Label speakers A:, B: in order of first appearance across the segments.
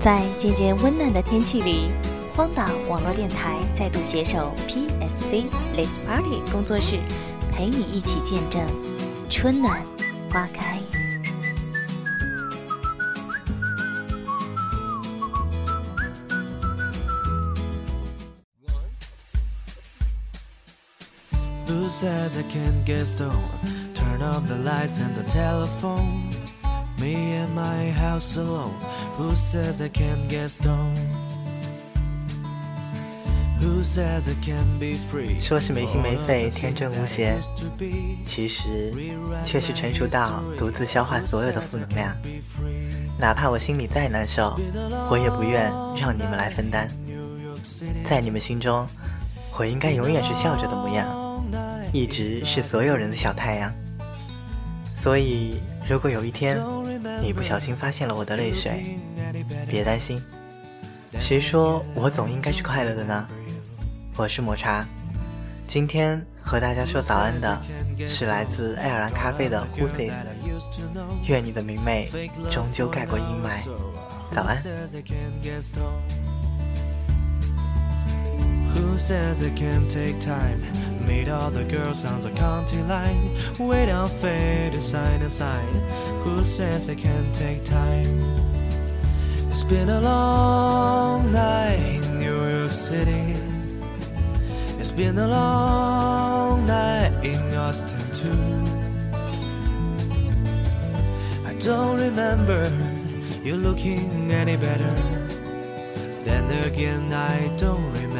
A: 在渐渐温暖的天气里，荒岛网络电台再度携手 PSC Let's Party 工作室，陪你一起见证春暖花开。
B: Who says I can't get stoned? Turn off the lights and the telephone. Me and my house alone. Who says I can't get stoned? Who says I can't be free?
C: 说是没心没肺、天真无邪，其实却是成熟到独自消化所有的负能量。哪怕我心里再难受，我也不愿让你们来分担。在你们心中，我应该永远是笑着的模样，一直是所有人的小太阳。所以，如果有一天你不小心发现了我的泪水，别担心。谁说我总应该是快乐的呢？我是抹茶，今天和大家说早安的是来自爱尔兰咖啡的 Who This。愿你的明媚终究盖过阴霾。早安。
B: Who says I can take time? Made all the girls on the county line wait on fate to sign a sign. Who says it can't take time? It's been a long night in New York City. It's been a long night in Austin too. I don't remember you looking any better. Then again, I don't remember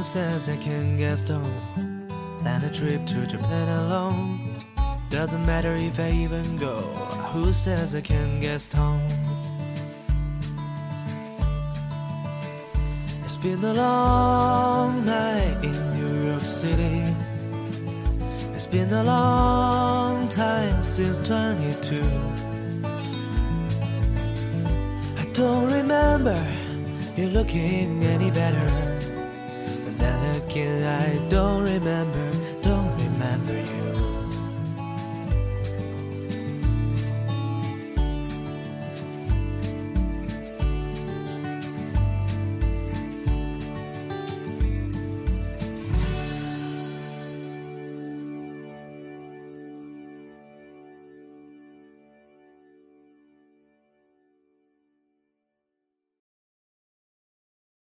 B: Who says I can get stoned? Plan a trip to Japan alone. Doesn't matter if I even go. Who says I can get stoned? It's been a long night in New York City. It's been a long time since 22. I don't remember you looking any better thinking I don't remember.